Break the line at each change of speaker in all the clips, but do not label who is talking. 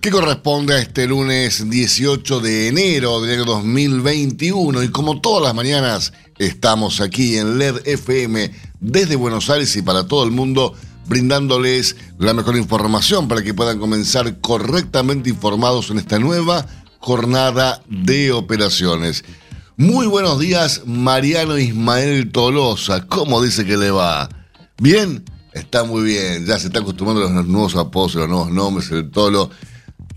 que corresponde a este lunes 18 de enero del año 2021. Y como todas las mañanas, estamos aquí en LED FM desde Buenos Aires y para todo el mundo, brindándoles la mejor información para que puedan comenzar correctamente informados en esta nueva jornada de operaciones. Muy buenos días, Mariano Ismael Tolosa. ¿Cómo dice que le va? ¿Bien? Está muy bien. Ya se está acostumbrando a los nuevos apodos, los nuevos nombres, el Tolo,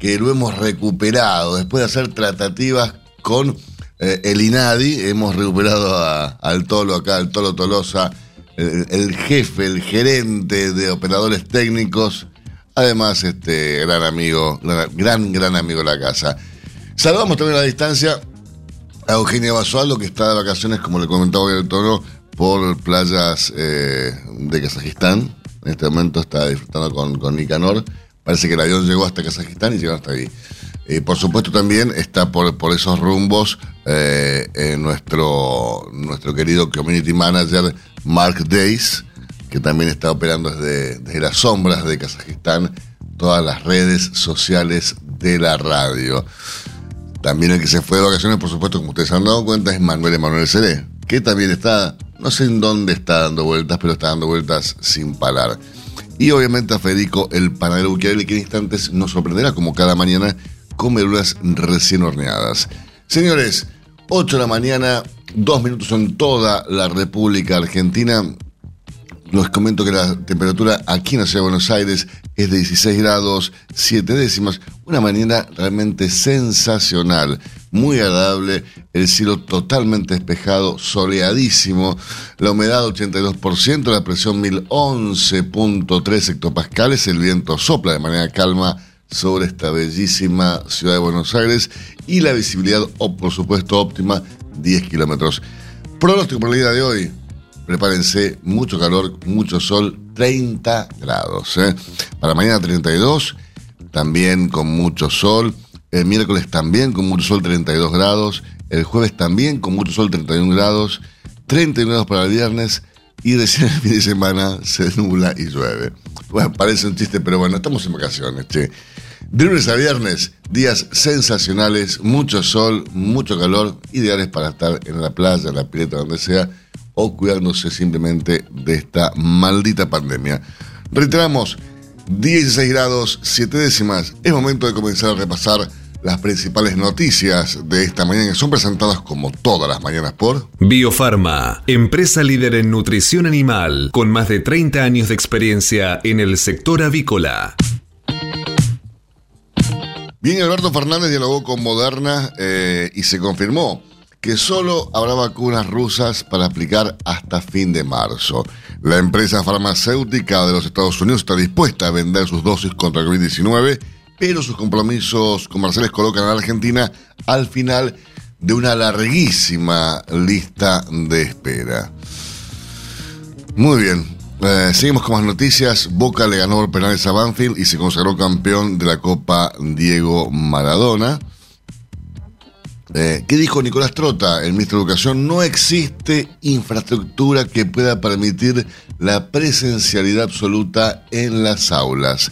que lo hemos recuperado. Después de hacer tratativas con eh, el INADI, hemos recuperado al Tolo acá, al Tolo Tolosa, el, el, jefe, el gerente de operadores técnicos. Además, este gran amigo, gran, gran amigo de la casa. Saludamos también a la distancia a Eugenia Basualdo, que está de vacaciones, como le comentaba hoy el toro, por playas eh, de Kazajistán. En este momento está disfrutando con, con Nicanor. Parece que el avión llegó hasta Kazajistán y llegó hasta ahí. Eh, por supuesto también está por, por esos rumbos eh, nuestro, nuestro querido community manager Mark Days, que también está operando desde, desde las sombras de Kazajistán todas las redes sociales de la radio. También el que se fue de vacaciones, por supuesto, como ustedes se han dado cuenta, es Manuel Emanuel Seré, que también está, no sé en dónde está dando vueltas, pero está dando vueltas sin parar. Y obviamente a Federico, el panadero Buquiarelli, que en instantes nos sorprenderá, como cada mañana, con verduras recién horneadas. Señores, 8 de la mañana, dos minutos en toda la República Argentina. Les comento que la temperatura aquí en la ciudad de Buenos Aires es de 16 grados 7 décimas. Una mañana realmente sensacional, muy agradable. El cielo totalmente despejado, soleadísimo. La humedad 82%, la presión 1011.3 hectopascales. El viento sopla de manera calma sobre esta bellísima ciudad de Buenos Aires. Y la visibilidad, por supuesto, óptima, 10 kilómetros. Pronóstico por el día de hoy prepárense, mucho calor, mucho sol, 30 grados. ¿eh? Para mañana 32, también con mucho sol. El miércoles también con mucho sol, 32 grados. El jueves también con mucho sol, 31 grados. 31 grados para el viernes. Y recién el fin de semana se nubla y llueve. Bueno, parece un chiste, pero bueno, estamos en vacaciones, che. De lunes a viernes, días sensacionales, mucho sol, mucho calor, ideales para estar en la playa, en la pileta, donde sea o cuidándose simplemente de esta maldita pandemia. Reiteramos, 16 grados 7 décimas. Es momento de comenzar a repasar las principales noticias de esta mañana son presentadas como todas las mañanas por
Biofarma, empresa líder en nutrición animal con más de 30 años de experiencia en el sector avícola.
Bien, Alberto Fernández dialogó con Moderna eh, y se confirmó que solo habrá vacunas rusas para aplicar hasta fin de marzo. La empresa farmacéutica de los Estados Unidos está dispuesta a vender sus dosis contra el COVID-19, pero sus compromisos comerciales colocan a la Argentina al final de una larguísima lista de espera. Muy bien, eh, seguimos con más noticias. Boca le ganó por penales a Banfield y se consagró campeón de la Copa Diego Maradona. Eh, ¿Qué dijo Nicolás Trota, el ministro de Educación? No existe infraestructura que pueda permitir la presencialidad absoluta en las aulas.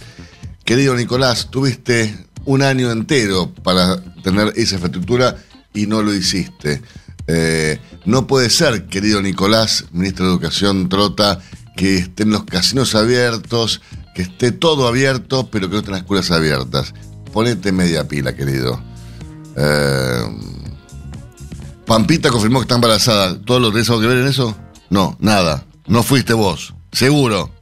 Querido Nicolás, tuviste un año entero para tener esa infraestructura y no lo hiciste. Eh, no puede ser, querido Nicolás, ministro de Educación Trota, que estén los casinos abiertos, que esté todo abierto, pero que no estén las escuelas abiertas. Ponete media pila, querido. Eh, Pampita confirmó que está embarazada. ¿Todo lo tenés algo que ver en eso? No, nada. No fuiste vos. Seguro.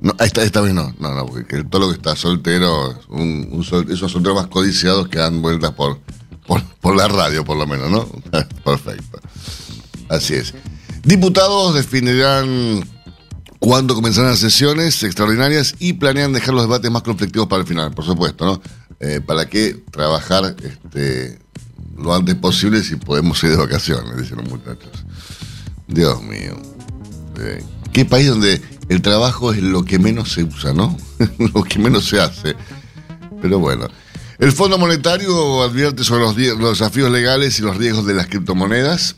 No, esta, esta vez no, no, no, porque todo lo que está soltero, un, un esos solteros más codiciados que dan vueltas por, por, por la radio, por lo menos, ¿no? Perfecto. Así es. Diputados definirán cuándo comenzarán las sesiones extraordinarias y planean dejar los debates más conflictivos para el final, por supuesto, ¿no? Eh, ¿Para qué trabajar este, lo antes posible si podemos ir de vacaciones? Dicen los muchachos. Dios mío. Eh, ¿Qué país donde el trabajo es lo que menos se usa, ¿no? lo que menos se hace. Pero bueno. El Fondo Monetario advierte sobre los, desafíos legales y los riesgos de las criptomonedas.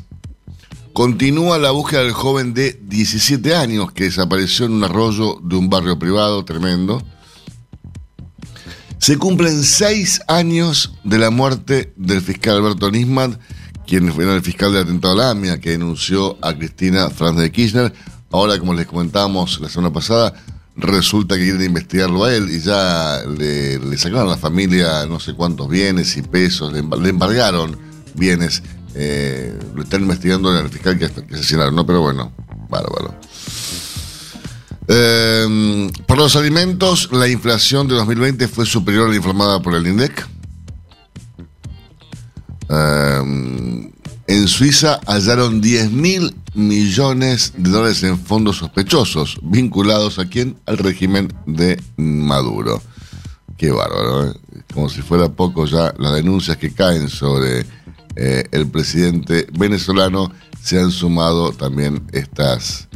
Continúa la búsqueda del joven de 17 años que desapareció en un arroyo de un barrio privado tremendo. Se cumplen seis años de la muerte del fiscal Alberto Nisman, quien fue el fiscal del atentado a la AMIA, que denunció a Cristina Franz de Kirchner. Ahora, como les comentábamos la semana pasada, resulta que quieren investigarlo a él y ya le, sacaron a la familia no sé cuántos bienes y pesos, le, embargaron bienes. Eh, lo están investigando el fiscal que, asesinaron, ¿no? Pero bueno, bárbaro. Eh, por los alimentos, la inflación de 2020 fue superior a la informada por el INDEC. Eh, en Suiza hallaron 10 mil millones de dólares en fondos sospechosos, vinculados a quién? Al régimen de Maduro. Qué bárbaro, ¿eh? como si fuera poco ya las denuncias que caen sobre eh, el presidente venezolano, se han sumado también estas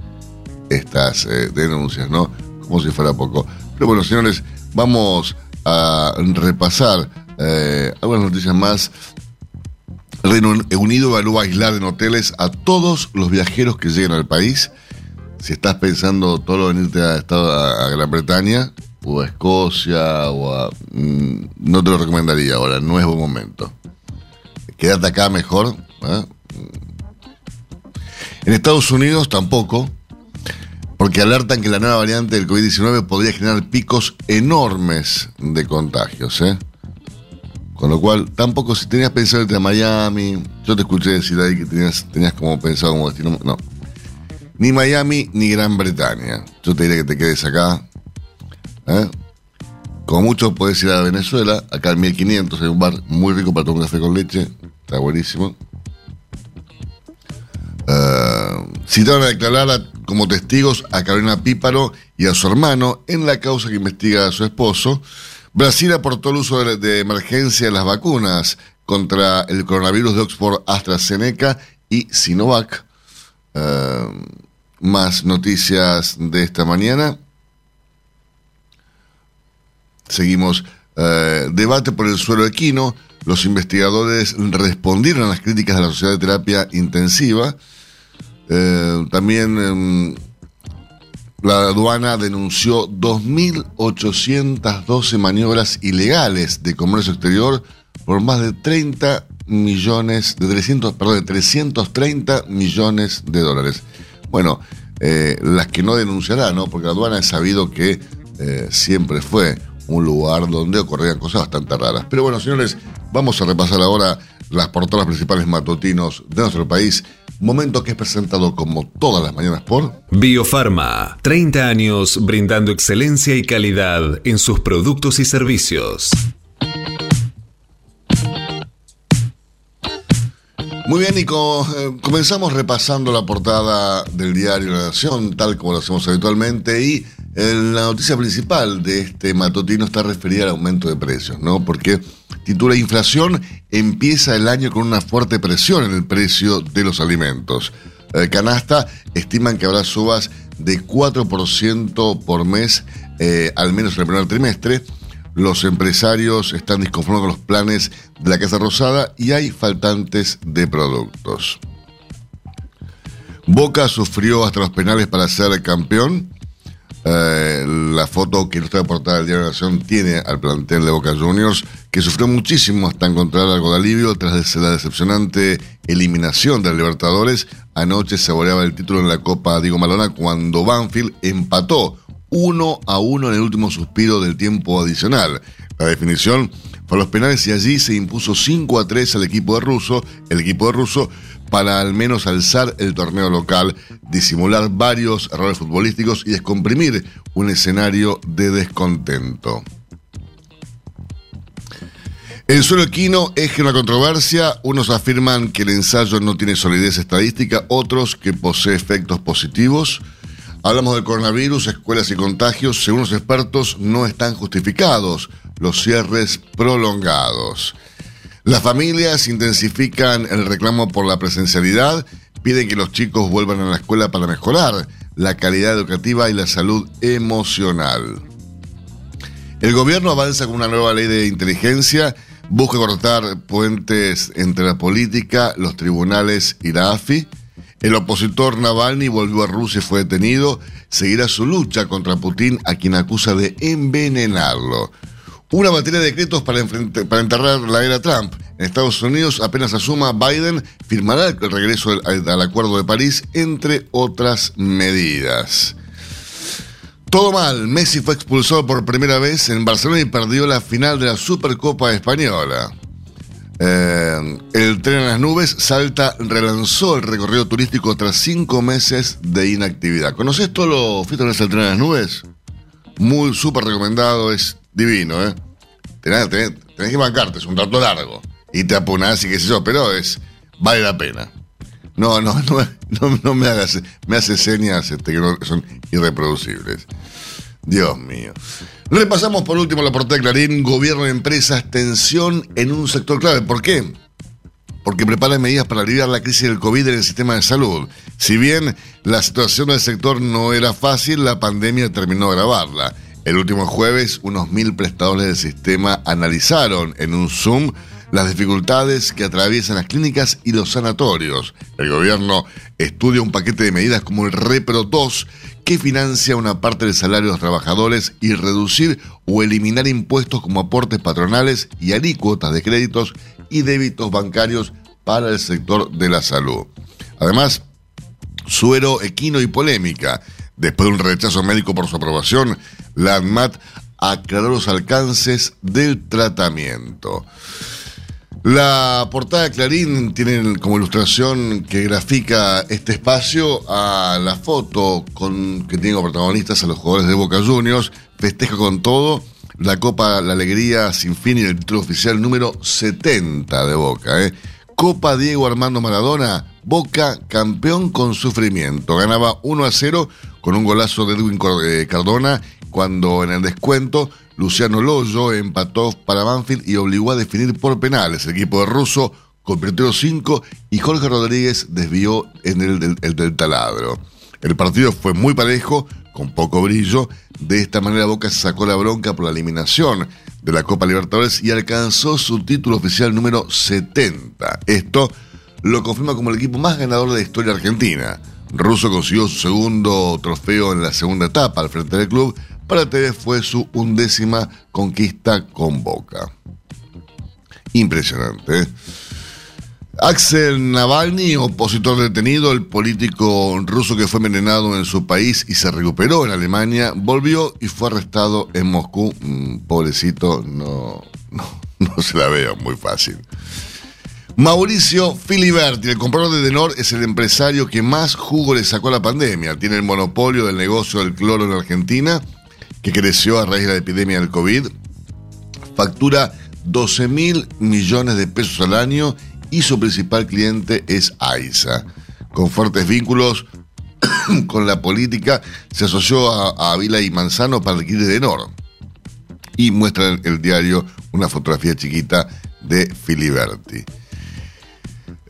estas eh, denuncias, ¿no? Como si fuera poco. Pero bueno, señores, vamos a repasar eh, algunas noticias más. Reino Unido evalúa aislar en hoteles a todos los viajeros que lleguen al país. Si estás pensando todo venirte a, a, Gran Bretaña o a Escocia o a... Mm, no te lo recomendaría ahora, no es buen momento. Quédate acá mejor. ¿eh? En Estados Unidos tampoco porque alertan que la nueva variante del COVID-19 podría generar picos enormes de contagios. ¿eh? Con lo cual, tampoco si tenías pensado irte a Miami, yo te escuché decir ahí que tenías, como pensado como destino, no. Ni Miami ni Gran Bretaña. Yo te diría que te quedes acá. ¿eh? Como mucho puedes ir a Venezuela, acá en 1500 hay un bar muy rico para tomar café con leche, está buenísimo. Citaron a declarar como testigos a Carolina Píparo y a su hermano en la causa que investiga a su esposo. Brasil aportó el uso de, emergencia de las vacunas contra el coronavirus de Oxford AstraZeneca y Sinovac. Uh, más noticias de esta mañana. Seguimos. Uh, debate por el suelo equino. Los investigadores respondieron a las críticas de la Sociedad de Terapia Intensiva. Eh, también em, la aduana denunció 2.812 maniobras ilegales de comercio exterior por más de 30 millones, de 300, perdón, de 330 millones de dólares. Bueno, eh, las que no denunciará, ¿no? Porque la aduana es sabido que eh, siempre fue un lugar donde ocurrían cosas bastante raras. Pero bueno, señores, vamos a repasar ahora las portadas principales matutinos de nuestro país. Momento que es presentado como todas las mañanas por
Biofarma, 30 años brindando excelencia y calidad en sus productos y servicios.
Muy bien, Nico. Eh, comenzamos repasando la portada del diario La Nación, tal como lo hacemos habitualmente, y la noticia principal de este matutino está referida al aumento de precios, ¿no? Porque titula Inflación empieza el año con una fuerte presión en el precio de los alimentos. Eh, Canasta estiman que habrá subas de 4% por mes, eh, al menos en el primer trimestre. Los empresarios están disconformes con los planes de la Casa Rosada y hay faltantes de productos. Boca sufrió hasta los penales para ser campeón. Eh, la foto que está portada del Diario de Nación tiene al plantel de Boca Juniors, que sufrió muchísimo hasta encontrar algo de alivio tras la decepcionante eliminación de los Libertadores. Anoche saboreaba el título en la Copa Diego Malona cuando Banfield empató uno a uno en el último suspiro del tiempo adicional. La definición fue los penales y allí se impuso 5 a 3 al equipo de Russo, el equipo de Russo, para al menos alzar el torneo local, disimular varios errores futbolísticos y descomprimir un escenario de descontento. El suelo equino es una controversia. Unos afirman que el ensayo no tiene solidez estadística, otros que posee efectos positivos. Hablamos del coronavirus, escuelas y contagios. Según los expertos, no están justificados los cierres prolongados. Las familias intensifican el reclamo por la presencialidad, piden que los chicos vuelvan a la escuela para mejorar la calidad educativa y la salud emocional. El gobierno avanza con una nueva ley de inteligencia busca cortar puentes entre la política, los tribunales y la AFI. El opositor Navalny volvió a Rusia y fue detenido. Seguirá su lucha contra Putin, a quien acusa de envenenarlo. Una batería de decretos para, enterrar la era Trump. En Estados Unidos, apenas asuma Biden, firmará el regreso al Acuerdo de París, entre otras medidas. Todo mal, Messi fue expulsado por primera vez en Barcelona y perdió la final de la Supercopa Española. Eh, el tren en las nubes, Salta relanzó el recorrido turístico tras cinco meses de inactividad. ¿Conoces todo lo fiestas del tren en las nubes? Muy súper recomendado, es divino, ¿eh? Tenés, que bancarte, es un rato largo. Y te apunás y qué sé yo, pero es, vale la pena. No, no, no, no, me hagas, me hace señas este, que son irreproducibles. Dios mío. Repasamos por último la portada de Clarín, gobierno de empresas, tensión en un sector clave. ¿Por qué? Porque preparan medidas para aliviar la crisis del COVID en el sistema de salud. Si bien la situación del sector no era fácil, la pandemia terminó de agravarla. El último jueves, unos mil prestadores del sistema analizaron en un Zoom las dificultades que atraviesan las clínicas y los sanatorios. El gobierno estudia un paquete de medidas como el Repro 2 que financia una parte del salario de los trabajadores y reducir o eliminar impuestos como aportes patronales y alícuotas de créditos y débitos bancarios para el sector de la salud. Además, suero, equino y polémica. Después de un rechazo médico por su aprobación, la ANMAT aclaró los alcances del tratamiento. La portada Clarín tiene como ilustración que grafica este espacio a la foto con, que tiene como protagonistas a los jugadores de Boca Juniors. Festeja con todo la Copa La Alegría sin fin y el título oficial número 70 de Boca. ¿eh? Copa Diego Armando Maradona, Boca campeón con sufrimiento. Ganaba 1 a 0 con un golazo de Edwin eh, Cardona cuando en el descuento Luciano Loyo empató para Banfield y obligó a definir por penales. El equipo de Russo convirtió 5 y Jorge Rodríguez desvió en el del, taladro. El partido fue muy parejo, con poco brillo. De esta manera Boca sacó la bronca por la eliminación de la Copa Libertadores y alcanzó su título oficial número 70. Esto lo confirma como el equipo más ganador de la historia argentina. Russo consiguió su segundo trofeo en la segunda etapa al frente del club para TV fue su undécima conquista con Boca. Impresionante. ¿eh? Axel Navalny, opositor detenido, el político ruso que fue envenenado en su país y se recuperó en Alemania, volvió y fue arrestado en Moscú. Mm, pobrecito, no, no, no se la veo muy fácil. Mauricio Filiberti, el comprador de Denor, es el empresario que más jugo le sacó a la pandemia. Tiene el monopolio del negocio del cloro en Argentina que creció a raíz de la epidemia del COVID, factura 12 mil millones de pesos al año y su principal cliente es AISA. Con fuertes vínculos con la política, se asoció a, Avila y Manzano para adquirir Denor. Y muestra el, el diario una fotografía chiquita de Filiberti.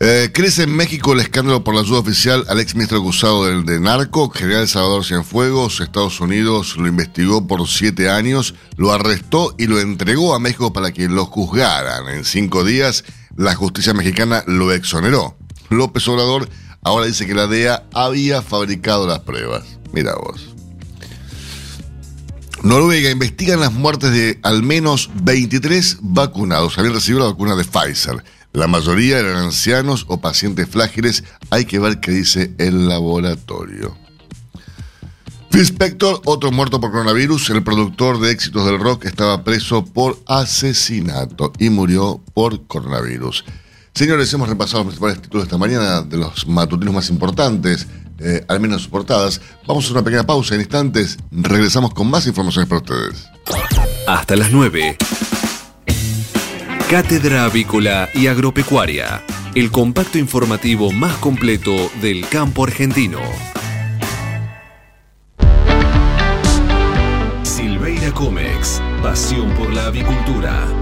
Eh, crece en México el escándalo por la ayuda oficial al ex ministro acusado de, narco, general Salvador Cienfuegos. Estados Unidos lo investigó por siete años, lo arrestó y lo entregó a México para que lo juzgaran. En cinco días, la justicia mexicana lo exoneró. López Obrador ahora dice que la DEA había fabricado las pruebas. Mira vos. Noruega investigan las muertes de al menos 23 vacunados. Habían recibido la vacuna de Pfizer. La mayoría eran ancianos o pacientes frágiles. Hay que ver qué dice el laboratorio. Phil Spector, otro muerto por coronavirus, el productor de éxitos del rock, estaba preso por asesinato y murió por coronavirus. Señores, hemos repasado los principales títulos esta mañana de los matutinos más importantes, eh, al menos portadas. Vamos a una pequeña pausa en instantes. Regresamos con más informaciones para ustedes.
Hasta las 9. Cátedra Avícola y Agropecuaria, el compacto informativo más completo del campo argentino. Silveira Comex, pasión por la avicultura.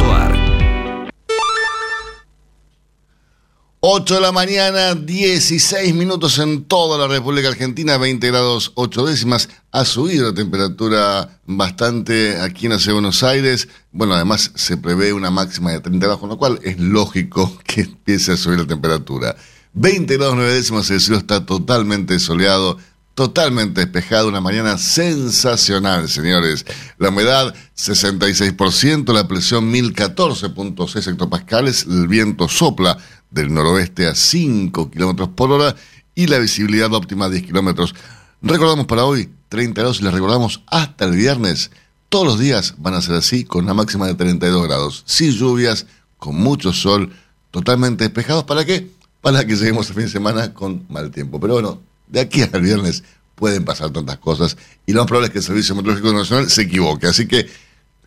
8 de la mañana, 16 minutos en toda la República Argentina, 20 grados 8 décimas. Ha subido la temperatura bastante aquí en de Buenos Aires. Bueno, además se prevé una máxima de 30 grados, con lo cual es lógico que empiece a subir la temperatura. 20 grados 9 décimas, el cielo está totalmente soleado totalmente despejado, una mañana sensacional, señores. La humedad 66%, la presión 1014.6 hectopascales, el viento sopla del noroeste a 5 kilómetros por hora y la visibilidad óptima 10 kilómetros. Recordamos para hoy 30 grados y les recordamos hasta el viernes. Todos los días van a ser así, con una máxima de 32 grados, sin lluvias, con mucho sol, totalmente despejados. ¿Para qué? Para que lleguemos el fin de semana con mal tiempo. Pero bueno, de aquí al viernes pueden pasar tantas cosas y lo más probable es que el Servicio Meteorológico Nacional se equivoque. Así que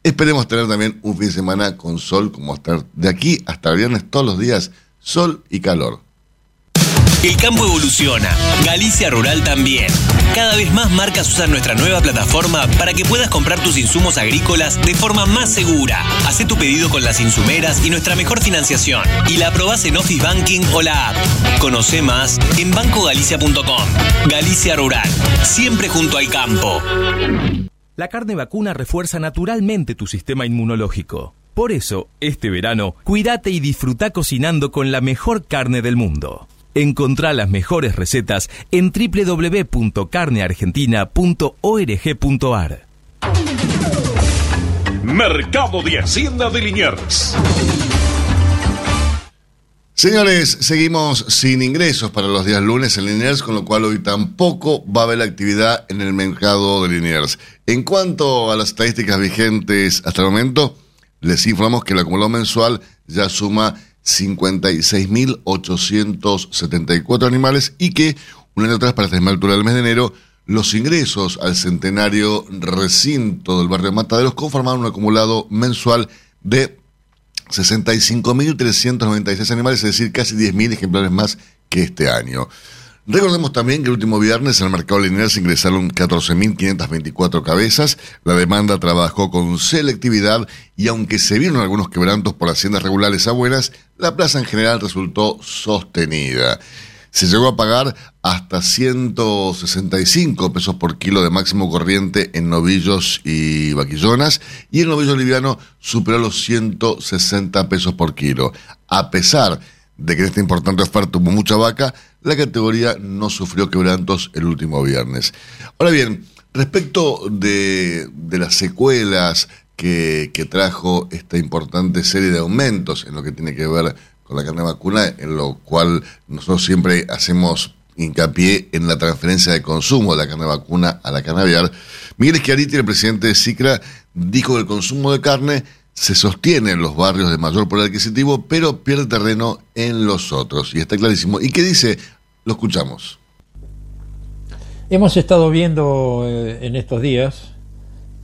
esperemos tener también un fin de semana con sol, como estar de aquí hasta el viernes todos los días, sol y calor.
El campo evoluciona, Galicia Rural también. Cada vez más marcas usan nuestra nueva plataforma para que puedas comprar tus insumos agrícolas de forma más segura. Haz tu pedido con las insumeras y nuestra mejor financiación. Y la aprobás en Office Banking o la app. Conoce más en bancogalicia.com. Galicia Rural, siempre junto al campo.
La carne vacuna refuerza naturalmente tu sistema inmunológico. Por eso, este verano, cuídate y disfruta cocinando con la mejor carne del mundo. Encontrá las mejores recetas en www.carneargentina.org.ar.
Mercado de Hacienda de Liniers.
Señores, seguimos sin ingresos para los días lunes en Liniers, con lo cual hoy tampoco va a haber actividad en el mercado de Liniers. En cuanto a las estadísticas vigentes hasta el momento, les informamos que el acumulado mensual ya suma 56.874 animales y que un año atrás, para esta misma altura del mes de enero, los ingresos al centenario recinto del barrio Mataderos conformaron un acumulado mensual de 65.396 animales, es decir, casi 10.000 ejemplares más que este año. Recordemos también que el último viernes en el mercado lineal se ingresaron 14.524 cabezas, la demanda trabajó con selectividad y aunque se vieron algunos quebrantos por haciendas regulares a buenas, la plaza en general resultó sostenida. Se llegó a pagar hasta 165 pesos por kilo de máximo corriente en novillos y vaquillonas y el novillo liviano superó los 160 pesos por kilo. A pesar de que en esta importante oferta hubo mucha vaca, la categoría no sufrió quebrantos el último viernes. Ahora bien, respecto de, las secuelas que, trajo esta importante serie de aumentos en lo que tiene que ver con la carne vacuna, en lo cual nosotros siempre hacemos hincapié en la transferencia de consumo de la carne vacuna a la carne aviar. Miguel Schiariti, el presidente de CICRA, dijo que el consumo de carne se sostiene en los barrios de mayor poder adquisitivo, pero pierde terreno en los otros. Y está clarísimo. ¿Y qué dice? Lo escuchamos.
Hemos estado viendo eh, en estos días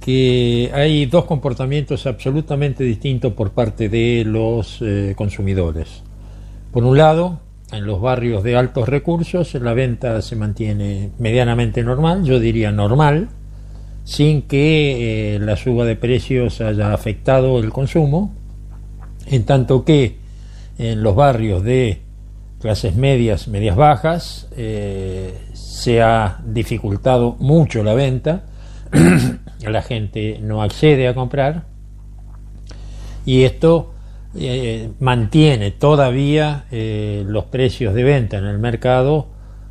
que hay dos comportamientos absolutamente distintos por parte de los eh, consumidores. Por un lado, en los barrios de altos recursos la venta se mantiene medianamente normal, yo diría normal, sin que eh, la suba de precios haya afectado el consumo, en tanto que en los barrios de clases medias, medias bajas, eh, se ha dificultado mucho la venta, la gente no accede a comprar. Y esto eh, mantiene todavía eh, los precios de venta en el mercado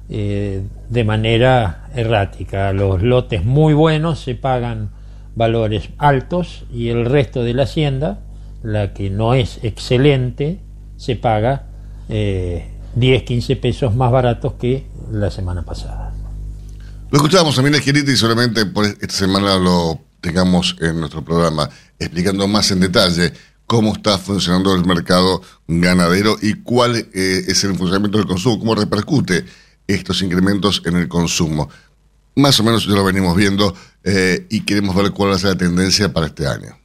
eh, de manera errática. Los lotes muy buenos se pagan valores altos y el resto de la hacienda, la que no es excelente, se paga 10, 15 pesos más baratos que la semana pasada.
Lo escuchábamos también Esquerita y solamente por esta semana lo tengamos en nuestro programa explicando más en detalle cómo está funcionando el mercado ganadero y cuál eh, es el funcionamiento del consumo, cómo repercute estos incrementos en el consumo. Más o menos ya lo venimos viendo eh, y queremos ver cuál va a ser la tendencia para este año.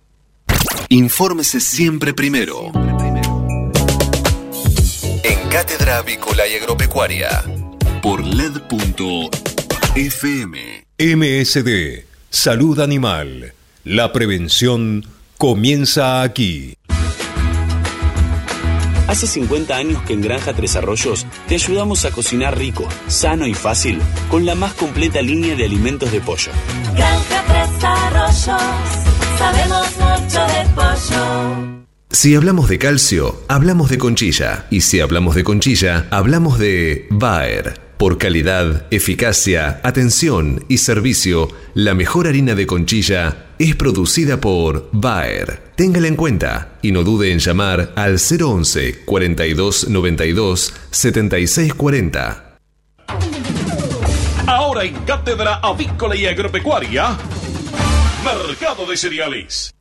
Infórmese siempre primero. En Cátedra Avícola y Agropecuaria. Por LED.fm.
MSD. Salud Animal. La prevención comienza aquí.
Hace 50 años que en Granja Tres Arroyos te ayudamos a cocinar rico, sano y fácil con la más completa línea de alimentos de pollo.
Granja Tres Arroyos, sabemos mucho de pollo.
Si hablamos de calcio, hablamos de conchilla. Y si hablamos de conchilla, hablamos de Bayer. Por calidad, eficacia, atención y servicio, la mejor harina de conchilla es producida por Bayer. Téngala en cuenta y no dude en llamar al 011 42 92 76 40.
Ahora en Cátedra Avícola y Agropecuaria, Mercado de Cereales.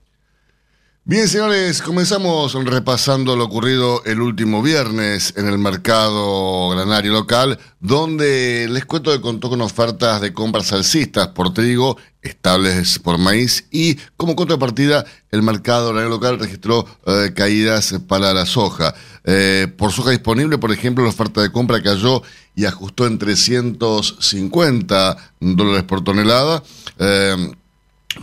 Bien, señores, comenzamos repasando lo ocurrido el último viernes en el mercado granario local, donde les cuento que contó con ofertas de compras alcistas por trigo, estables por maíz y como contrapartida el mercado granario local registró eh, caídas para la soja. Eh, por soja disponible, por ejemplo, la oferta de compra cayó y ajustó en 350 dólares por tonelada. Eh,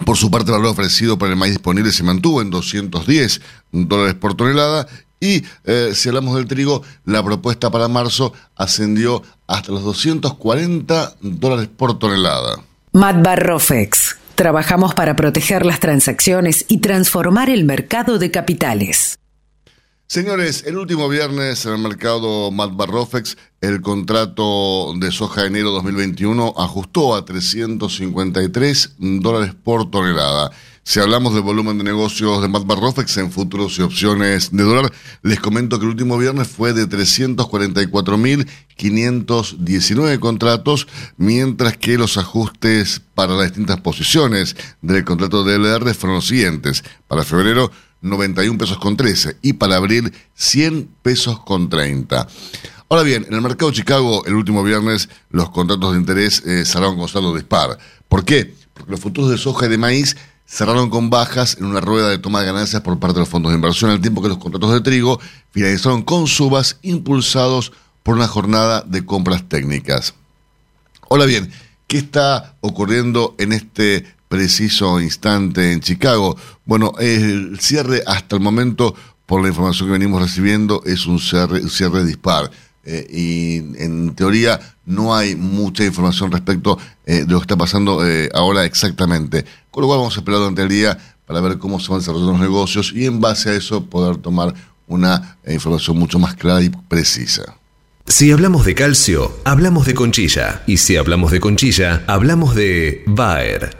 por su parte, el valor ofrecido por el maíz disponible se mantuvo en 210 dólares por tonelada y eh, si hablamos del trigo, la propuesta para marzo ascendió hasta los 240 dólares por tonelada.
Matbarrofex. Trabajamos para proteger las transacciones y transformar el mercado de capitales.
Señores, el último viernes en el mercado Matbarrofex, el contrato de soja de enero 2021 ajustó a 353 dólares por tonelada. Si hablamos del volumen de negocios de Matbarrofex en futuros y opciones de dólar, les comento que el último viernes fue de 344.519 contratos, mientras que los ajustes para las distintas posiciones del contrato de LR fueron los siguientes. Para febrero, 91 pesos con 13 y para abril 100 pesos con 30. Ahora bien, en el mercado de Chicago el último viernes los contratos de interés eh, cerraron con saldo dispar. ¿Por qué? Porque los futuros de soja y de maíz cerraron con bajas en una rueda de toma de ganancias por parte de los fondos de inversión, al tiempo que los contratos de trigo finalizaron con subas impulsados por una jornada de compras técnicas. Ahora bien, ¿qué está ocurriendo en este preciso instante en Chicago. Bueno, el cierre hasta el momento, por la información que venimos recibiendo, es un cierre, dispar. Eh, y en teoría no hay mucha información respecto eh, de lo que está pasando eh, ahora exactamente. Con lo cual vamos a esperar durante el día para ver cómo se van desarrollando los negocios y en base a eso poder tomar una información mucho más clara y precisa.
Si hablamos de calcio, hablamos de conchilla. Y si hablamos de conchilla, hablamos de Bayer.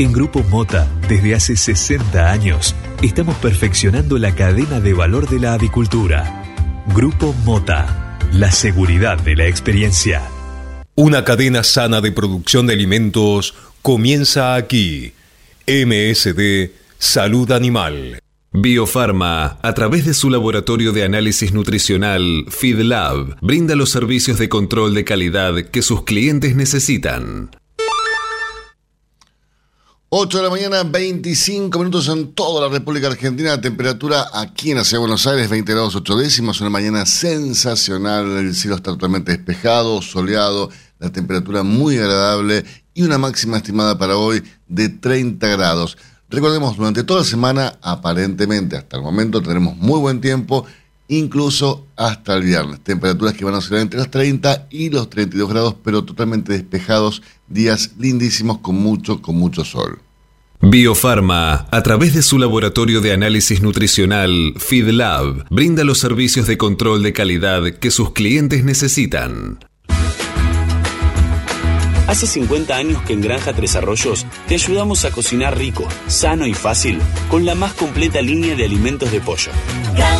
En Grupo Mota, desde hace 60 años, estamos perfeccionando la cadena de valor de la avicultura. Grupo Mota, la seguridad de la experiencia.
Una cadena sana de producción de alimentos comienza aquí. MSD Salud Animal.
Biofarma, a través de su laboratorio de análisis nutricional, FeedLab, brinda los servicios de control de calidad que sus clientes necesitan.
8 de la mañana, 25 minutos en toda la República Argentina. La temperatura aquí en la Ciudad de Buenos Aires, 20 grados 8 décimas. Una mañana sensacional. El cielo está totalmente despejado, soleado. La temperatura muy agradable y una máxima estimada para hoy de 30 grados. Recordemos, durante toda la semana, aparentemente hasta el momento, tenemos muy buen tiempo, incluso hasta el viernes. Temperaturas que van a oscilar entre los 30 y los 32 grados, pero totalmente despejados días lindísimos con mucho, con mucho sol.
Biofarma, a través de su laboratorio de análisis nutricional, FeedLab, brinda los servicios de control de calidad que sus clientes necesitan.
Hace 50 años que en Granja Tres Arroyos te ayudamos a cocinar rico, sano y fácil con la más completa línea de alimentos de pollo.
Granja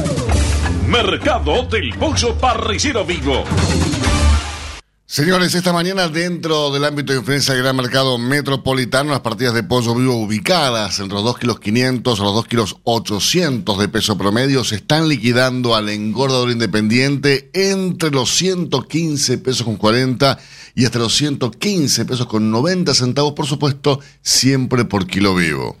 Mercado del Pollo Parrillero Vivo.
Señores, esta mañana dentro del ámbito de influencia del gran mercado metropolitano, las partidas de pollo vivo ubicadas entre los 2 kilos 500 a los 2 kilos 800 de peso promedio se están liquidando al engordador independiente entre los 115 pesos con 40 y hasta los 115 pesos con 90 centavos, por supuesto, siempre por kilo vivo.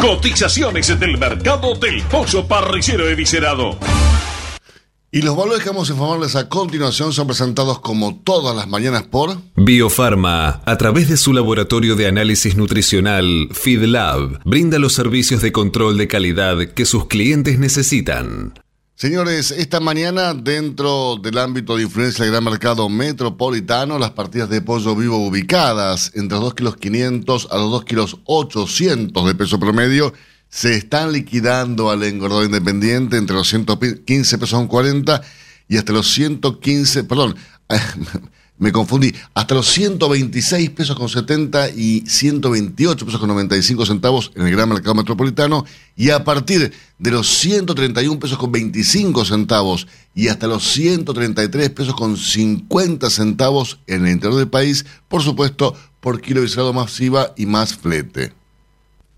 Cotizaciones del mercado del pollo parrillero eviscerado.
Y los valores que vamos a informarles a continuación son presentados como todas las mañanas por
Biofarma, a través de su laboratorio de análisis nutricional, FeedLab, brinda los servicios de control de calidad que sus clientes necesitan.
Señores, esta mañana dentro del ámbito de influencia del gran mercado metropolitano, las partidas de pollo vivo ubicadas entre los 2 kilos 500 a los 2 kilos 800 de peso promedio se están liquidando al engordador independiente entre los 115 pesos con 40 y hasta los 115, perdón, me confundí, hasta los 126 pesos con 70 y 128 pesos con 95 centavos en el gran mercado metropolitano y a partir de los 131 pesos con 25 centavos y hasta los 133 pesos con 50 centavos en el interior del país, por supuesto, por kilo visado masiva y más flete.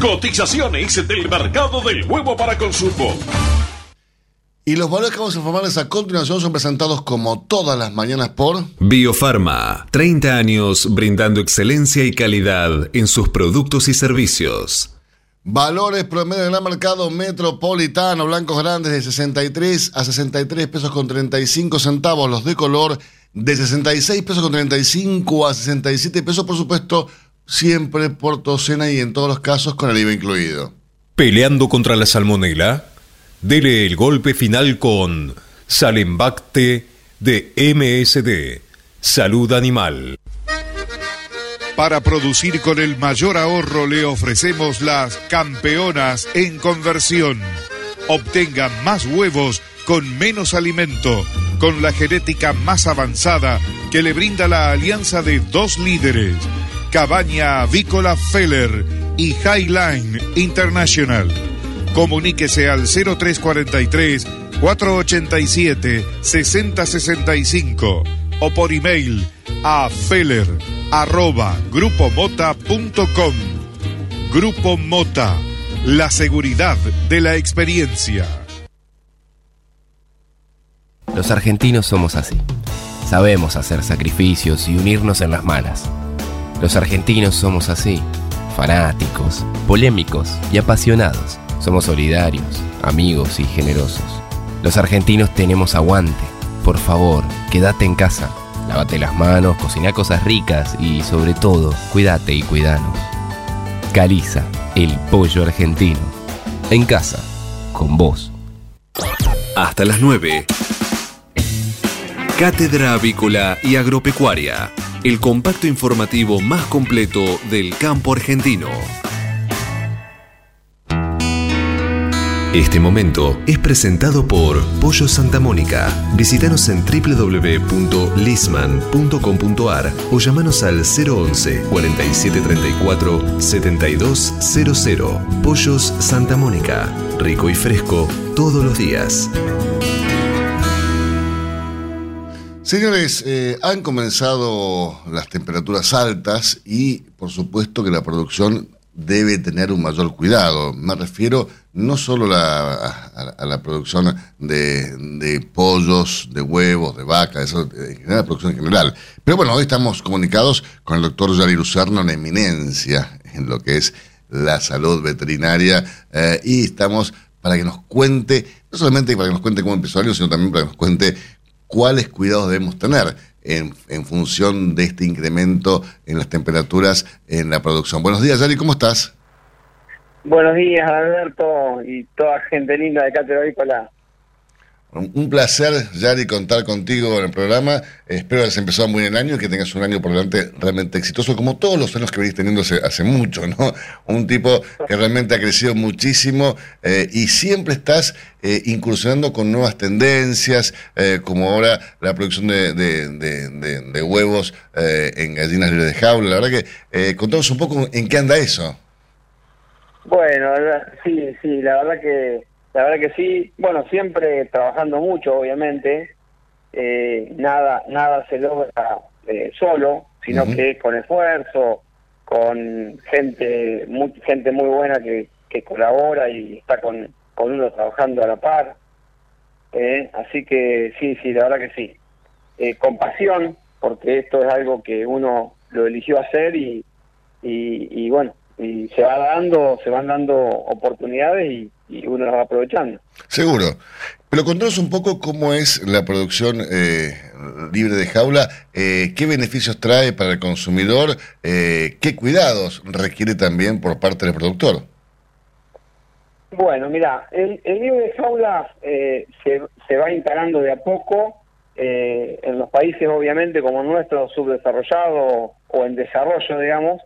Cotizaciones del mercado del huevo para consumo.
Y los valores que vamos a informarles a continuación son presentados como todas las mañanas por
Biofarma, 30 años brindando excelencia y calidad en sus productos y servicios.
Valores promedio en el mercado metropolitano, blancos grandes de 63 a 63 pesos con 35 centavos, los de color de 66 pesos con 35 a 67 pesos, por supuesto, siempre por docena y en todos los casos con el IVA incluido.
Peleando contra la salmonela, dele el golpe final con Salembacte de MSD, Salud Animal.
Para producir con el mayor ahorro le ofrecemos las campeonas en conversión. Obtenga más huevos con menos alimento, con la genética más avanzada que le brinda la alianza de dos líderes Cabaña Avícola Feller y Highline International. Comuníquese al 0343 487 6065 o por email a feller arroba grupomota.com. Grupo Mota, la seguridad de la experiencia.
Los argentinos somos así. Sabemos hacer sacrificios y unirnos en las malas. Los argentinos somos así, fanáticos, polémicos y apasionados. Somos solidarios, amigos y generosos. Los argentinos tenemos aguante. Por favor, quédate en casa. Lávate las manos, cocina cosas ricas y sobre todo, cuídate y cuidanos. Caliza, el pollo argentino. En casa, con vos.
Hasta las 9. Cátedra Avícola y Agropecuaria el compacto informativo más completo del campo argentino. Este momento es presentado por Pollo Santa Mónica. Visítanos en www.lisman.com.ar o llamanos al 011 4734 7200. Pollos Santa Mónica. Rico y fresco todos los días.
Señores, eh, han comenzado las temperaturas altas y por supuesto que la producción debe tener un mayor cuidado. Me refiero no solo a, la producción de, pollos, de huevos, de vaca, eso, en la producción en general. Pero bueno, hoy estamos comunicados con el doctor Yari Lucerna, una eminencia en lo que es la salud veterinaria, eh, y estamos para que nos cuente, no solamente para que nos cuente cómo empezó año, sino también para que nos cuente cuáles cuidados debemos tener en, función de este incremento en las temperaturas en la producción. Buenos días, Yari, ¿cómo estás?
Buenos días, Alberto, y toda gente linda de Cátedra.
Un placer, Yari, contar contigo en el programa. Espero que hayas empezado muy bien el año y que tengas un año por delante realmente exitoso, como todos los años que venís teniendo hace, mucho, ¿no? Un tipo que realmente ha crecido muchísimo eh, y siempre estás eh, incursionando con nuevas tendencias, eh, como ahora la producción de, huevos en gallinas libres de jaula. La verdad que contanos un poco en qué anda eso.
Bueno, sí, sí, la verdad que la verdad que sí, bueno, siempre trabajando mucho, obviamente, eh, nada, nada se logra eh, solo, sino que con esfuerzo, con gente, muy, gente muy buena que, que colabora y está con, con uno trabajando a la par. Eh, así que sí, sí, la verdad que sí. Eh, con pasión, porque esto es algo que uno lo eligió hacer y, y, y bueno, y se va dando, se van dando oportunidades y, y uno las va aprovechando.
Seguro. Pero contanos un poco cómo es la producción eh, libre de jaula, eh, qué beneficios trae para el consumidor, eh, qué cuidados requiere también por parte del productor.
Bueno, mira, el, el libre de jaula eh, se, se va instalando de a poco en los países, obviamente, como nuestro, subdesarrollado o en desarrollo, digamos,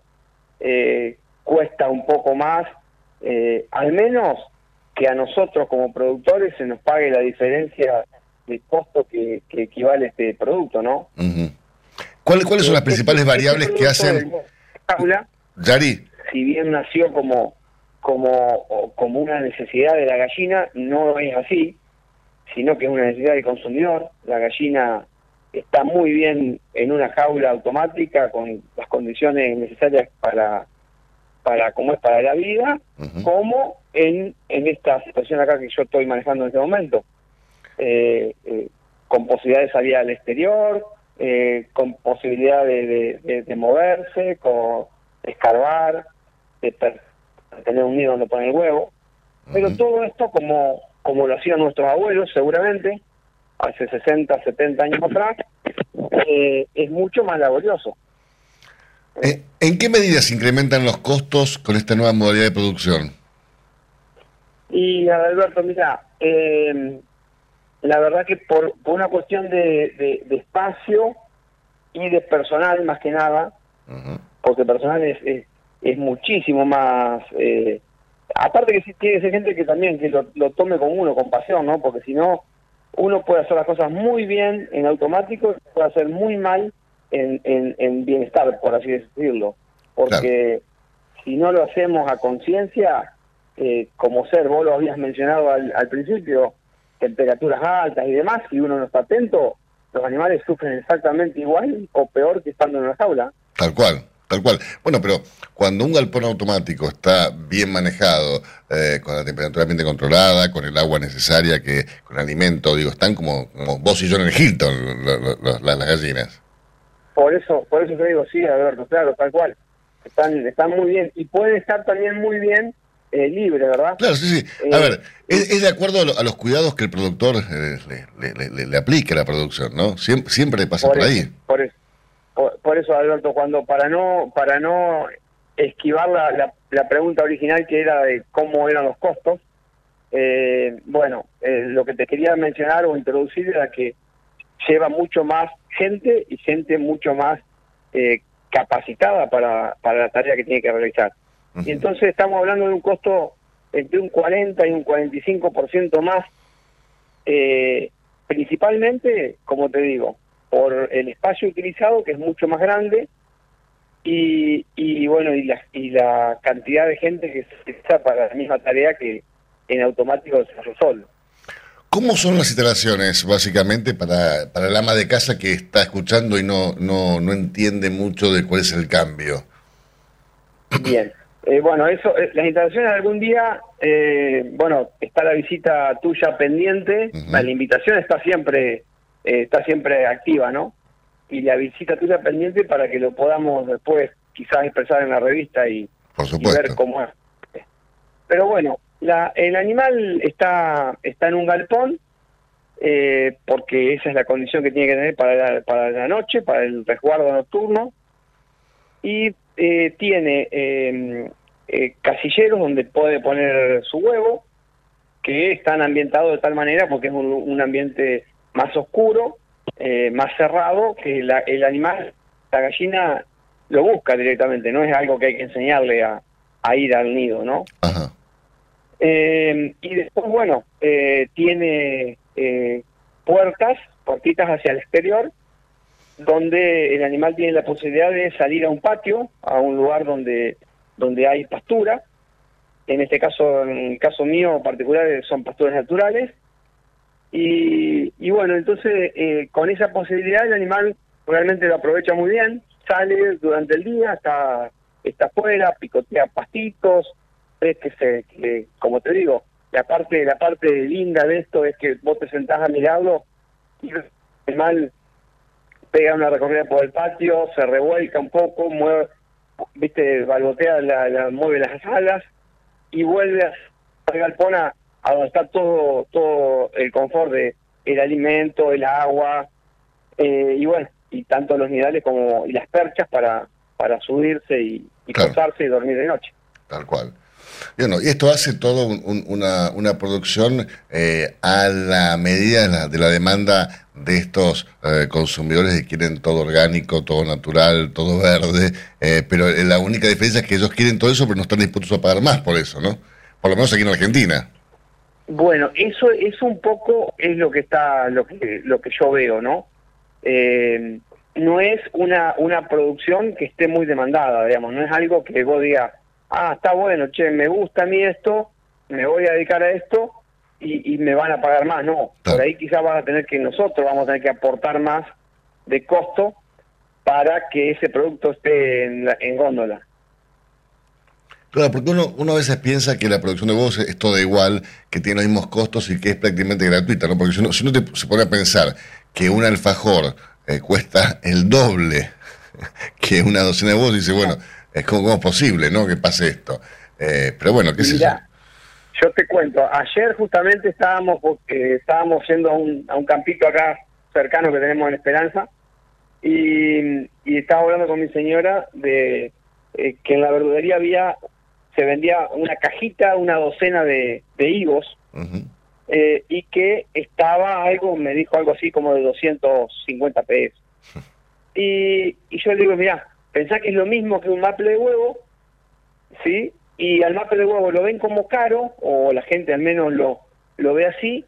cuesta un poco más, al menos que a nosotros como productores se nos pague la diferencia de costo que, que equivale este producto, ¿no?
¿Cuáles, ¿Cuáles son las principales variables que hacen...
Jaula,
Yari,
si bien nació como como como una necesidad de la gallina, no es así, sino que es una necesidad del consumidor. La gallina está muy bien en una jaula automática con las condiciones necesarias para para como es para la vida, como en, en esta situación acá que yo estoy manejando en este momento, Eh, eh, con posibilidad de salir al exterior, eh, con posibilidad de, de- de- de moverse, con de escarbar, de, per- de tener un nido donde poner el huevo. Pero todo esto como, como lo hacían nuestros abuelos seguramente, hace 60, 70 años atrás, eh, es mucho más laborioso.
¿En, en qué medida se incrementan los costos con esta nueva modalidad de producción?
Y Alberto, mira, eh, la verdad que por, por una cuestión de, de- de espacio y de personal más que nada, porque personal es, es, es muchísimo más... eh, aparte que tiene que ser gente que también que lo, lo tome con uno, con pasión, ¿no? Porque si no, uno puede hacer las cosas muy bien en automático y puede hacer muy mal en, en, en bienestar, por así decirlo. Porque si no lo hacemos a conciencia, eh, como ser, vos lo habías mencionado al, al principio, temperaturas altas y demás, si uno no está atento, los animales sufren exactamente igual o peor que estando en una jaula.
Tal cual, tal cual. Bueno, pero cuando un galpón automático está bien manejado, eh, con la temperatura ambiente controlada, con el agua necesaria, que con el alimento, digo, están como, como vos y yo en el Hilton, lo- lo- lo- las, las gallinas.
Por eso, por eso te digo, sí, Alberto, claro, tal cual. Están, están muy bien y pueden estar también muy bien eh, libre, ¿verdad?
Claro, sí, sí. A ver, es, es de acuerdo a, lo- a los cuidados que el productor eh, le, le, le- le- le aplique a la producción, ¿no? Siempre, siempre pasa por,
eso,
ahí.
Por eso, por, por eso, Alberto, cuando para no para no esquivar la, la, la pregunta original que era de cómo eran los costos, eh, bueno, eh, lo que te quería mencionar o introducir era que lleva mucho más gente y gente mucho más eh, capacitada para, para la tarea que tiene que realizar. Y entonces estamos hablando de un costo entre un 40 y un 45% más, eh, principalmente, como te digo, por el espacio utilizado, que es mucho más grande, y, y bueno, y la, y la cantidad de gente que se utiliza para la misma tarea que en automático se solo.
¿Cómo son las instalaciones, básicamente, para, para el ama de casa que está escuchando y no, no, no entiende mucho de cuál es el cambio?
Bien. Eh, bueno, eso, eh, las instalaciones algún día, eh, bueno, está la visita tuya pendiente, la invitación está siempre, eh, está siempre activa, ¿no? Y la visita tuya pendiente para que lo podamos después quizás expresar en la revista y,
Por
y
supuesto.
ver cómo es. Pero bueno, la, el animal está, está en un galpón, eh, porque esa es la condición que tiene que tener para la, noche, para el resguardo nocturno, y eh, tiene eh, eh, casilleros donde puede poner su huevo, que están ambientados de tal manera porque es un, un ambiente más oscuro, eh, más cerrado, que la- el animal, la gallina, lo busca directamente, no es algo que hay que enseñarle a, a ir al nido, ¿no? Eh, y después, bueno, eh, tiene eh, puertas, puertitas hacia el exterior, donde el animal tiene la posibilidad de salir a un patio, a un lugar donde, donde hay pastura. En este caso, en el caso mío particular, son pasturas naturales. Y, y bueno, entonces eh, con esa posibilidad el animal realmente lo aprovecha muy bien, sale durante el día, está, está afuera, picotea pastitos, ves que se, que, como te digo, la parte, la parte linda de esto es que vos te sentás a mirarlo y el animal pega una recorrida por el patio, se revuelca un poco, mueve, viste, balbotea, la, la- mueve las alas y vuelve a al galpón a, donde está todo todo el confort de el alimento, el agua eh, y bueno, y tanto los nidales como y las perchas para para subirse y, y y dormir de noche.
Tal cual. Bueno, y esto hace todo un- un- una, una producción eh, a la medida de la, de la demanda de estos eh, consumidores que quieren todo orgánico, todo natural, todo verde, eh, pero la única diferencia es que ellos quieren todo eso, pero no están dispuestos a pagar más por eso, ¿no? Por lo menos aquí en Argentina.
Bueno, eso es un poco es lo que está lo que lo que yo veo, ¿no? Eh, no es una una producción que esté muy demandada, digamos, no es algo que vos digas, ah, está bueno, che, me gusta a mí esto, me voy a dedicar a esto y, y me van a pagar más, no. Por ahí quizás vas a tener que nosotros vamos a tener que aportar más de costo para que ese producto esté en, la- en góndola.
Claro, porque uno, uno a veces piensa que la producción de huevos es toda igual, que tiene los mismos costos y que es prácticamente gratuita, ¿no? Porque si uno, si uno te- se pone a pensar que un alfajor eh, cuesta el doble que una docena de huevos, dice, bueno, es como, ¿cómo es posible, ¿no? Que pase esto. Eh, pero bueno, qué sé yo.
Yo te cuento, ayer justamente estábamos porque estábamos yendo a un, a un campito acá cercano que tenemos en Esperanza y, y estaba hablando con mi señora de eh, que en la verdulería había se vendía una cajita, una docena de, de higos eh, y que estaba algo, me dijo algo así como de 250 pesos. Y, y yo le digo, mira, pensá que es lo mismo que un maple de huevo, ¿sí? Y al maple de huevo lo ven como caro, o la gente al menos lo, lo ve así,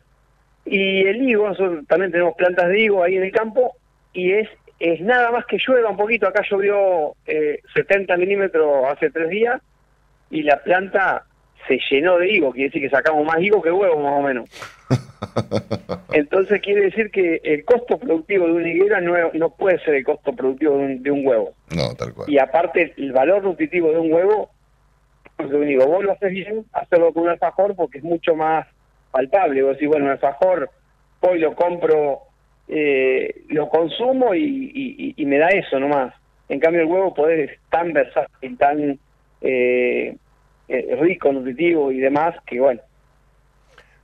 y el higo, nosotros también tenemos plantas de higo ahí en el campo, y es, es nada más que llueva un poquito, acá llovió eh, 70 milímetros hace tres días, y la planta se llenó de higo, quiere decir que sacamos más higo que huevo más o menos. Entonces quiere decir que el costo productivo de una higuera no, no puede ser el costo productivo de un, de un huevo.
No, tal cual.
Y aparte, el valor nutritivo de un huevo, pues lo único, vos lo haces bien, hacerlo con un alfajor porque es mucho más palpable. Vos decís, bueno, un alfajor, hoy lo compro, eh, lo consumo y, y- y- y me da eso nomás. En cambio, el huevo podés es tan versátil, tan eh, eh, rico, nutritivo y demás, que bueno,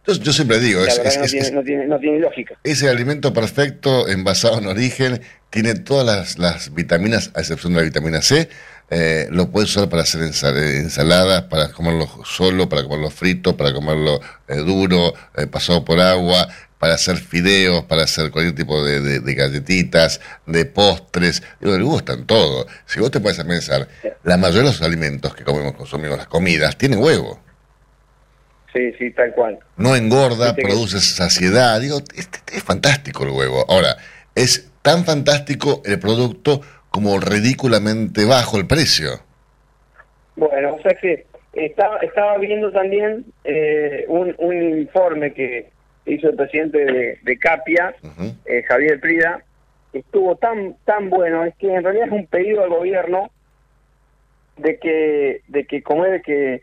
Yo, yo siempre digo, es,
no,
es-
tiene,
es-
no, tiene, no tiene lógica.
es el alimento perfecto, envasado en origen, tiene todas las, las vitaminas, a excepción de la vitamina C. eh, lo puedes usar para hacer eh, ensaladas, para comerlo solo, para comerlo frito, para comerlo eh, duro, eh, pasado por agua, para hacer fideos, para hacer cualquier tipo de, de- de galletitas, de postres. Digo, le gustan todo. Si vos te pones a pensar, la mayoría de los alimentos que comemos, consumimos, las comidas, tienen huevo.
Sí, sí, tal cual.
no engorda,
que-
produce saciedad. Digo, es, es fantástico el huevo. Ahora, es tan fantástico el producto como ridículamente bajo el precio.
Bueno, o sea que estaba, estaba viendo también eh, un, un informe que hizo el presidente de, de Capia, eh, Javier Prida, estuvo tan tan bueno, es que en realidad es un pedido al gobierno de que, de que como es de que,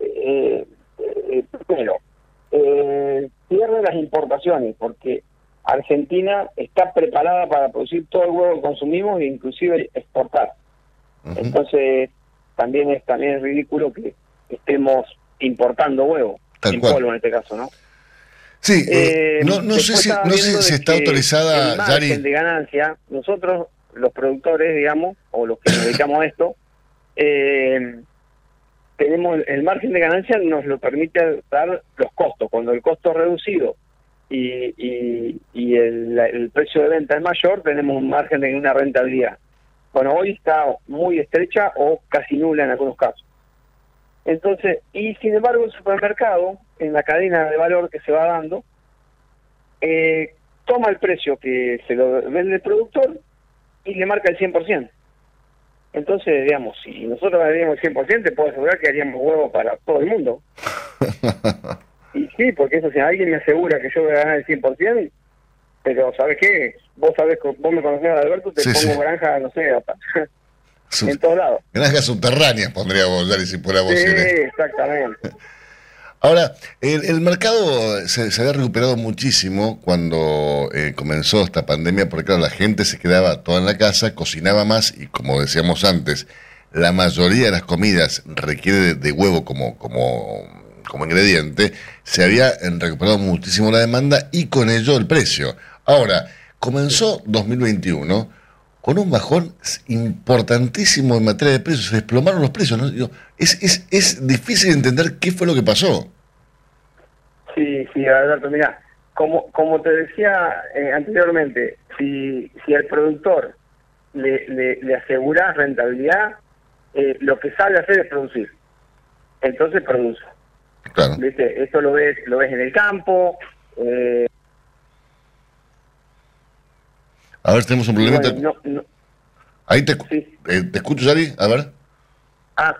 eh, eh, primero, eh, cierre las importaciones, porque Argentina está preparada para producir todo el huevo que consumimos e inclusive exportar. Entonces, también es también es ridículo que estemos importando huevo,
Tal
en
cual.
polvo en este caso, ¿no?
Sí, eh, no, no sé si, no sé está autorizada,
el margen
Yari.
de ganancia, nosotros, los productores, digamos, o los que nos dedicamos a esto, eh, tenemos el margen de ganancia nos lo permite dar los costos. Cuando el costo es reducido y, y, y el, el precio de venta es mayor, tenemos un margen de una rentabilidad. Bueno, hoy está muy estrecha o casi nula en algunos casos. Entonces, y sin embargo el supermercado, en la cadena de valor que se va dando, eh, toma el precio que se lo vende el productor y le marca el 100%. Entonces, digamos, si nosotros vendríamos el 100%, te puedo asegurar que haríamos huevo para todo el mundo. Y sí, porque eso, si alguien me asegura que yo voy a ganar el 100%, pero ¿sabes qué? Vos sabés, vos me conocés, Alberto, te
Sí,
pongo
sí.
granja, no sé,
Sub-
en todos lados.
Granjas subterráneas pondría vos, Yari, si fuera vos.
Sí, exactamente.
Ahora, el, el mercado se, se había recuperado muchísimo cuando eh, comenzó esta pandemia, porque claro, la gente se quedaba toda en la casa, cocinaba más y como decíamos antes, la mayoría de las comidas requiere de, de huevo como, como, como ingrediente, se había eh, recuperado muchísimo la demanda y con ello el precio. Ahora, comenzó 2021 con un bajón importantísimo en materia de precios, se desplomaron los precios. ¿no? Es, es, es difícil entender qué fue lo que pasó.
Sí, sí, Alberto, mira, como, como te decía eh, anteriormente, si, si al productor le, le, le aseguras rentabilidad, eh, lo que sabe hacer es producir. Entonces produce.
Claro.
¿Viste? Esto lo ves, lo ves en el campo. Eh,
A ver, tenemos un problema.
bueno, no- no-
Ahí te, eh, te escucho, Yari, a ver.
ah,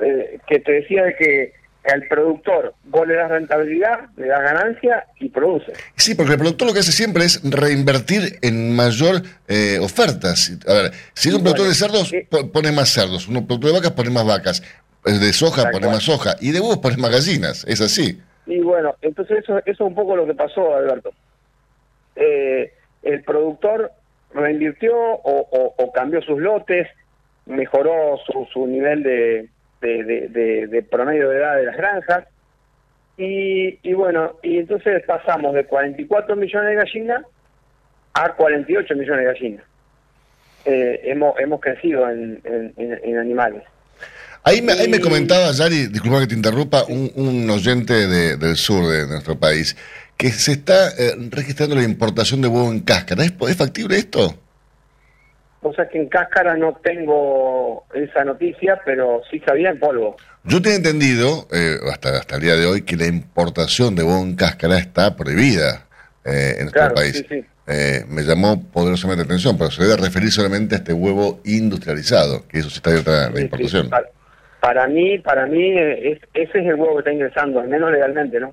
eh, que te decía de que al productor vos le das rentabilidad, le das ganancia y produce.
Sí, porque el productor lo que hace siempre es reinvertir en mayor eh, oferta. Si- A ver, si es un productor de cerdos, po- pone más cerdos. Un productor de vacas pone más vacas. Eh, De soja
Tal
pone
cual.
más soja. Y de huevos pone más gallinas. Es así.
Y bueno, entonces eso, eso es un poco lo que pasó, Alberto. Eh, el productor reinvirtió o, o- o cambió sus lotes, mejoró su, su nivel de, de, de- de- de promedio de edad de las granjas. Y, y bueno, y entonces pasamos de 44 millones de gallinas a 48 millones de gallinas. Eh, hemos, hemos crecido en, en- en- en animales.
Ahí me, ahí me comentaba, Yari, disculpa que te interrumpa, un, un oyente de- del sur de nuestro país, que se está eh, registrando la importación de huevo en cáscara. ¿Es, es factible esto?
O sea que en cáscara no tengo esa noticia, pero sí sabía en polvo.
Yo tengo entendido, eh, hasta, hasta el día de hoy, que la importación de huevo en cáscara está prohibida eh, en nuestro país.
sí, sí.
Eh, me llamó poderosamente la atención, pero se debe referir solamente a este huevo industrializado, que eso sí está abierta la
Sí,
importación.
sí, para, para mí, para mí, es, ese es el huevo que está ingresando, al menos legalmente, ¿no?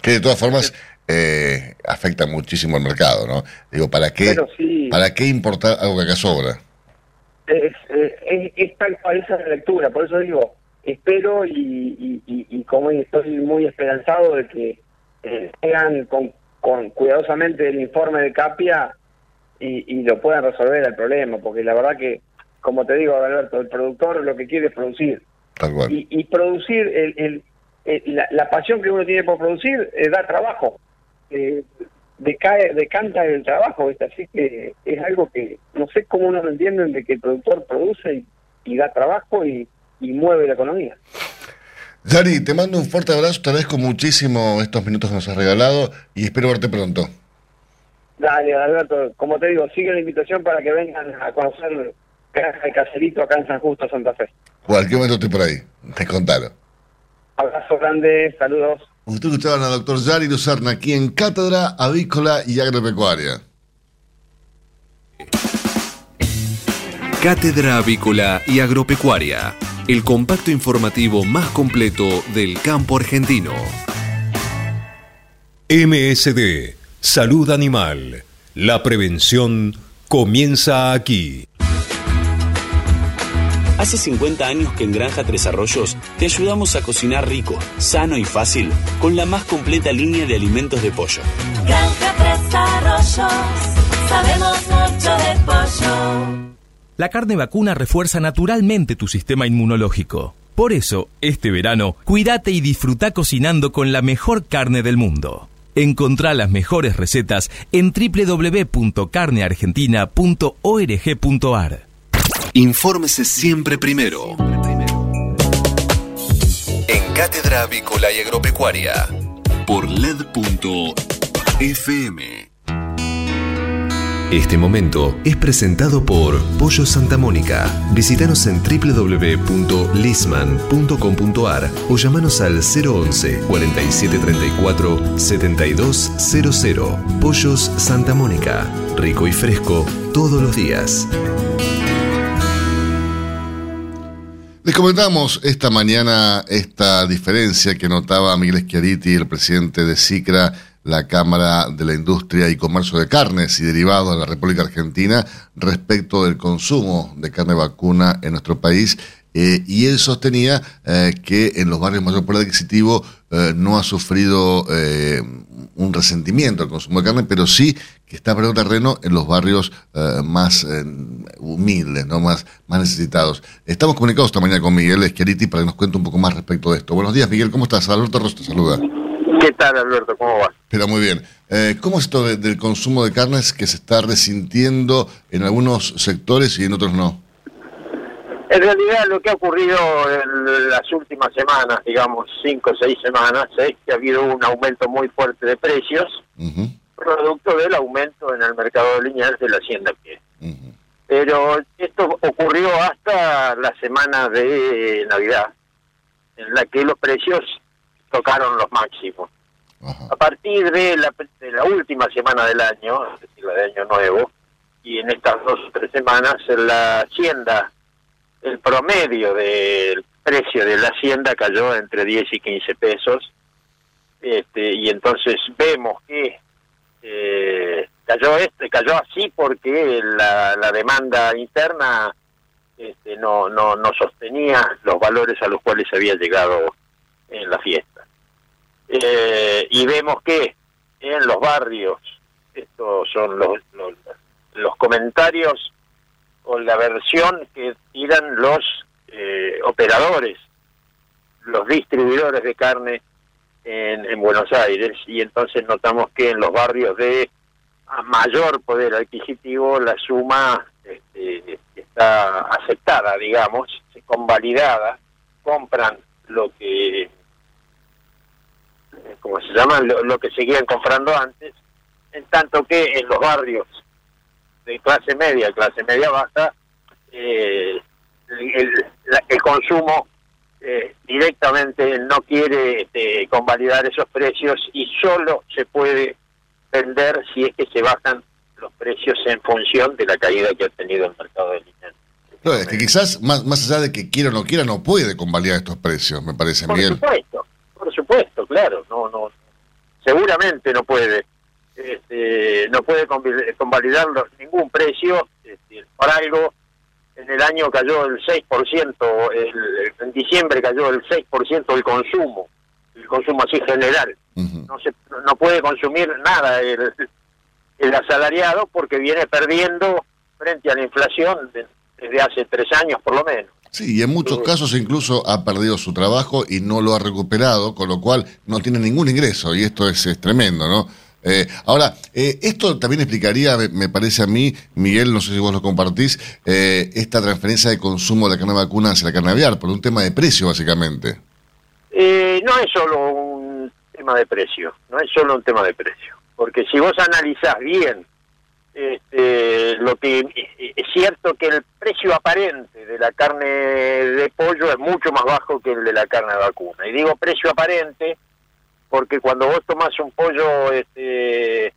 Que de todas formas eh, afecta muchísimo al mercado, ¿no? Digo, ¿para qué,
sí.
¿para qué importar algo que acá sobra?
Es, eh, es, es tal cual esa la lectura, por eso digo, espero y, y, y, y como estoy muy esperanzado de que eh, con, con cuidadosamente el informe de Capia y, y lo puedan resolver el problema, porque la verdad que, como te digo, Alberto, el productor lo que quiere es producir.
Tal cual.
y, y producir el, el- el- la, la pasión que uno tiene por producir eh, da trabajo eh, decae decanta el trabajo ¿viste? así que es algo que no sé cómo no lo entienden de que el productor produce y, y da trabajo y, y mueve la economía
Yari, te mando un fuerte abrazo, te agradezco muchísimo estos minutos que nos has regalado y espero verte pronto.
dale Alberto como te digo sigue la invitación para que vengan a conocer Granja de Caserito acá en San Justo Santa Fe
Cualquier momento estoy por ahí, te contalo.
abrazo grande saludos
Usted escuchaban al doctor Yari Lucerna aquí en Cátedra Avícola y Agropecuaria.
Cátedra Avícola y Agropecuaria, el compacto informativo más completo del campo argentino.
MSD, Salud Animal. La prevención comienza aquí.
Hace 50 años que en Granja Tres Arroyos te ayudamos a cocinar rico, sano y fácil con la más completa línea de alimentos de pollo.
Granja Tres Arroyos, sabemos mucho de pollo.
La carne vacuna refuerza naturalmente tu sistema inmunológico. Por eso, este verano, cuídate y disfruta cocinando con la mejor carne del mundo. Encontrá las mejores recetas en www.carneargentina.org.ar.
Infórmese siempre primero. En Cátedra Avícola y Agropecuaria. Por LED.fm. Este momento es presentado por Pollo Santa Mónica. Visítanos en www.lisman.com.ar o llamanos al 011 4734 7200. Pollos Santa Mónica. Rico y fresco todos los días.
Les comentamos esta mañana esta diferencia que notaba Miguel Schiaretti, el presidente de SICRA, la Cámara de la Industria y Comercio de Carnes y Derivados de la República Argentina, respecto del consumo de carne vacuna en nuestro país. Eh, y él sostenía eh, que en los barrios mayor poder adquisitivo eh, no ha sufrido eh, un resentimiento al consumo de carne, pero sí que está perdiendo terreno en los barrios eh, más humildes, ¿no? más, más necesitados. Estamos comunicados esta mañana con Miguel Esqueriti para que nos cuente un poco más respecto de esto. Buenos días, Miguel, ¿cómo estás? Alberto Ross te saluda.
¿Qué tal, Alberto? ¿Cómo vas?
Pero muy bien. ¿Cómo es esto de- del consumo de carnes que se está resintiendo en algunos sectores y en otros no?
En realidad lo que ha ocurrido en las últimas semanas, digamos cinco o seis semanas, es que ha habido un aumento muy fuerte de precios, producto del aumento en el mercado lineal de la hacienda pie. Pero esto ocurrió hasta la semana de Navidad, en la que los precios tocaron los máximos. A partir de la, de la última semana del año, es decir, la de Año Nuevo, y en estas dos o tres semanas, la hacienda el promedio del precio de la hacienda cayó entre 10 y 15 pesos. Este, y entonces vemos que eh, cayó este cayó así porque la, la demanda interna este, no, no no sostenía los valores a los cuales había llegado en la fiesta. Eh, y vemos que en los barrios estos son los, los comentarios o la versión que tiran los eh, operadores, los distribuidores de carne en, en Buenos Aires, y entonces notamos que en los barrios de mayor poder adquisitivo la suma este, está aceptada, digamos, convalidada, compran lo que, ¿cómo se llama? Lo que seguían comprando antes, en tanto que en los barrios de clase media, clase media baja, eh, el, el consumo eh, directamente no quiere este, convalidar esos precios y solo se puede vender si es que se bajan los precios en función de la caída que ha tenido el mercado de línea.
No, es que quizás, más, más allá de que quiera o no quiera, no puede convalidar estos precios, me parece,
Por
Miguel.
supuesto, por supuesto, claro, no, no, seguramente no puede, este, no puede convalidar ningún precio, este, por algo en el año cayó el 6%, el, en diciembre cayó el 6% el consumo, el consumo así general. No se no puede consumir nada el, el asalariado porque viene perdiendo frente a la inflación de- desde hace tres años por lo menos.
Sí, y en muchos casos incluso ha perdido su trabajo y no lo ha recuperado, con lo cual no tiene ningún ingreso, y esto es, es tremendo, ¿no? Eh, ahora, eh, esto también explicaría, me, parece a mí, Miguel, no sé si vos lo compartís, eh, esta transferencia de consumo de la carne vacuna hacia la carne aviar, por un tema de precio, básicamente.
Eh, no es solo un tema de precio, no es solo un tema de precio, porque si vos analizás bien este, lo que eh, es cierto que el precio aparente de la carne de pollo es mucho más bajo que el de la carne de vacuna. Y digo precio aparente porque cuando vos tomás un pollo este,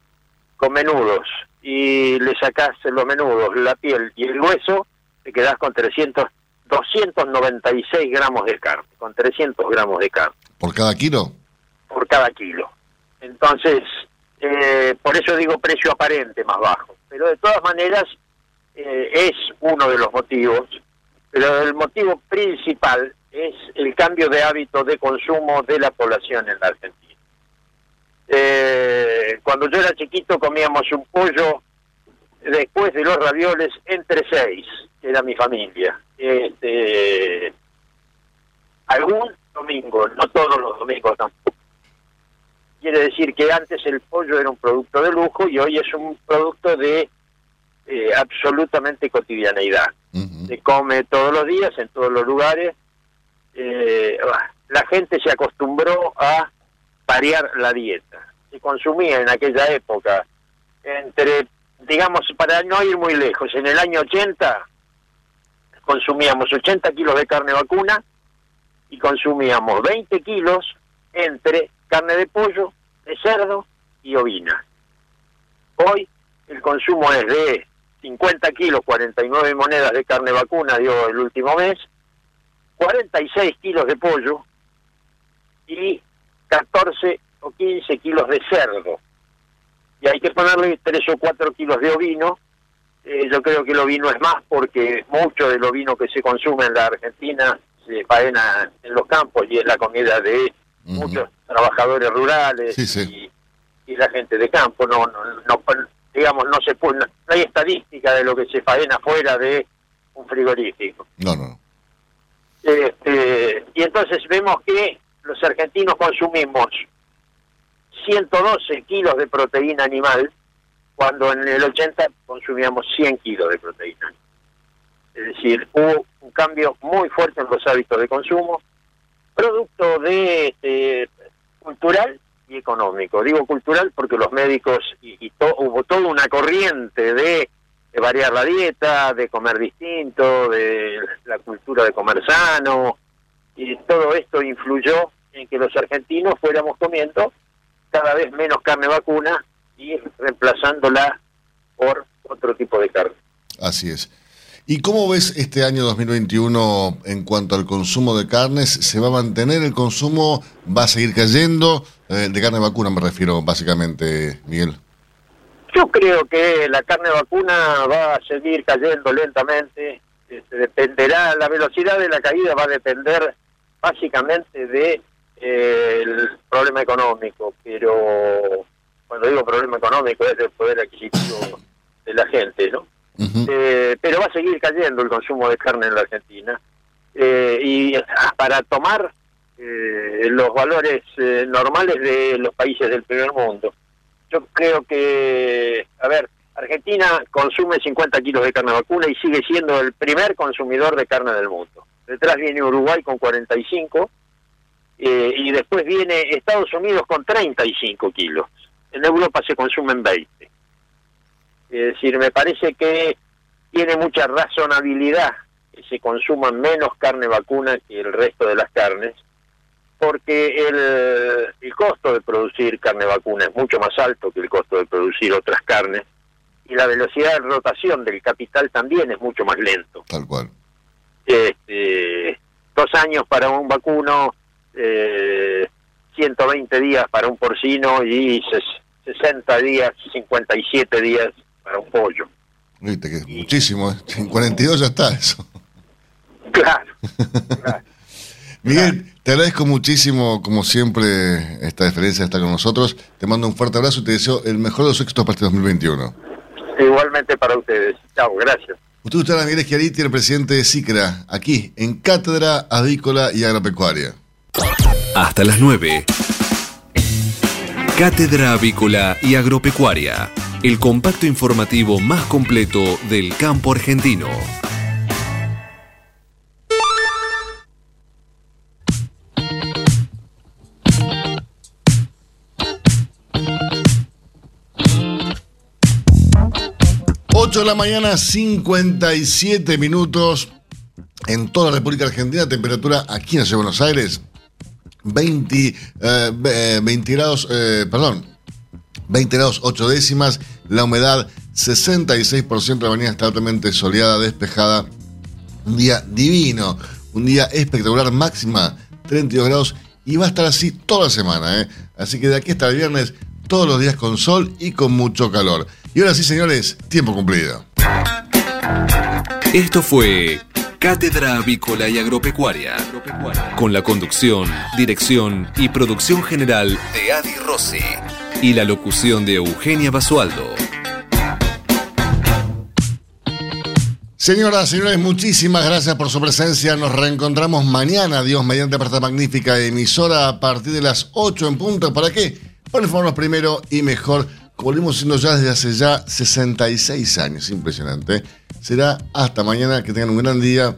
con menudos y le sacás los menudos, la piel y el hueso, te quedás con 300, 296 gramos de carne, con 300 gramos de carne
¿Por cada kilo?
por cada kilo. Entonces, eh, por eso digo precio aparente más bajo. Pero de todas maneras, eh, es uno de los motivos. Pero el motivo principal es el cambio de hábito de consumo de la población en la Argentina. Eh, cuando yo era chiquito comíamos un pollo después de los ravioles entre seis, que era mi familia. Este, algún domingo, no todos los domingos tampoco. Quiere decir que antes el pollo era un producto de lujo y hoy es un producto de eh, absolutamente cotidianeidad. Se come todos los días, en todos los lugares. Eh, la gente se acostumbró a variar la dieta. Se consumía en aquella época entre, digamos, para no ir muy lejos, en el año 80 consumíamos 80 kilos de carne vacuna y consumíamos 20 kilos entre carne de pollo, de cerdo y ovina. Hoy el consumo es de 50 kilos, 49 monedas de carne vacuna dio el último mes, 46 kilos de pollo y 14 o 15 kilos de cerdo. Y hay que ponerle 3 o 4 kilos de ovino. Eh, yo creo que el ovino es más porque mucho del ovino que se consume en la Argentina se faena en los campos y es la comida de muchos trabajadores rurales Y, y la gente de campo. No, no, no, digamos, no se puede, no hay estadística de lo que se faena fuera de un frigorífico.
No, no.
Este, y entonces vemos que los argentinos consumimos 112 kilos de proteína animal, cuando en el 80 consumíamos 100 kilos de proteína. Es decir, hubo un cambio muy fuerte en los hábitos de consumo, producto de este, cultural y económico. Digo cultural porque los médicos y, hubo toda una corriente de, variar la dieta, de comer distinto, de la cultura de comer sano, y todo esto influyó en que los argentinos fuéramos comiendo cada vez menos carne vacuna y reemplazándola por otro tipo de carne.
Así es. ¿Y cómo ves este año 2021 en cuanto al consumo de carnes? ¿Se va a mantener el consumo? ¿Va a seguir cayendo? Eh, de carne vacuna me refiero básicamente, Miguel.
Yo creo que la carne vacuna va a seguir cayendo lentamente. Este, dependerá, la velocidad de la caída va a depender básicamente de el problema económico, pero cuando digo problema económico es el poder adquisitivo de la gente, ¿no? Eh, pero va a seguir cayendo el consumo de carne en la Argentina. Eh, y para tomar eh, los valores normales de los países del primer mundo, yo creo que, a ver, Argentina consume 50 kilos de carne vacuna y sigue siendo el primer consumidor de carne del mundo. Detrás viene Uruguay con 45 y después viene Estados Unidos con 35 kilos. En Europa se consumen 20. Es decir, me parece que tiene mucha razonabilidad que se consuma menos carne vacuna que el resto de las carnes, porque el, el costo de producir carne vacuna es mucho más alto que el costo de producir otras carnes, y la velocidad de rotación del capital también es mucho más lento.
Tal cual.
Este, dos años para un vacuno, eh, 120 días para un porcino y 60 días, 57 días para un pollo.
Viste que muchísimo, ¿eh? en 42 ya está eso.
Claro.
Miguel, te agradezco muchísimo, como siempre, esta diferencia de estar con nosotros. Te mando un fuerte abrazo y te deseo el mejor de los éxitos para este 2021.
Igualmente para ustedes. Chao, gracias.
Usted está Miguel Schiariti, el presidente de SICRA, aquí en Cátedra Avícola y Agropecuaria.
Hasta las 9. Cátedra Avícola y Agropecuaria el compacto informativo más completo del campo argentino.
De la mañana, 57 minutos en toda la República Argentina, temperatura aquí en Buenos Aires, 20, 20 eh, grados, eh, perdón, 20 grados 8 décimas, la humedad 66%, la mañana está totalmente soleada, despejada, un día divino, un día espectacular, máxima 32 grados y va a estar así toda la semana, ¿eh? así que de aquí hasta el viernes todos los días con sol y con mucho calor. Y ahora sí, señores, tiempo cumplido.
Esto fue Cátedra Avícola y Agropecuaria, con la conducción, dirección y producción general de Adi Rossi y la locución de Eugenia Basualdo.
Señoras, señores, muchísimas gracias por su presencia. Nos reencontramos mañana, Dios, mediante esta magnífica emisora a partir de las 8 en punto. ¿Para qué? Para informarnos primero y mejor, como volvimos siendo ya desde hace ya 66 años. Impresionante. Será hasta mañana. Que tengan un gran día.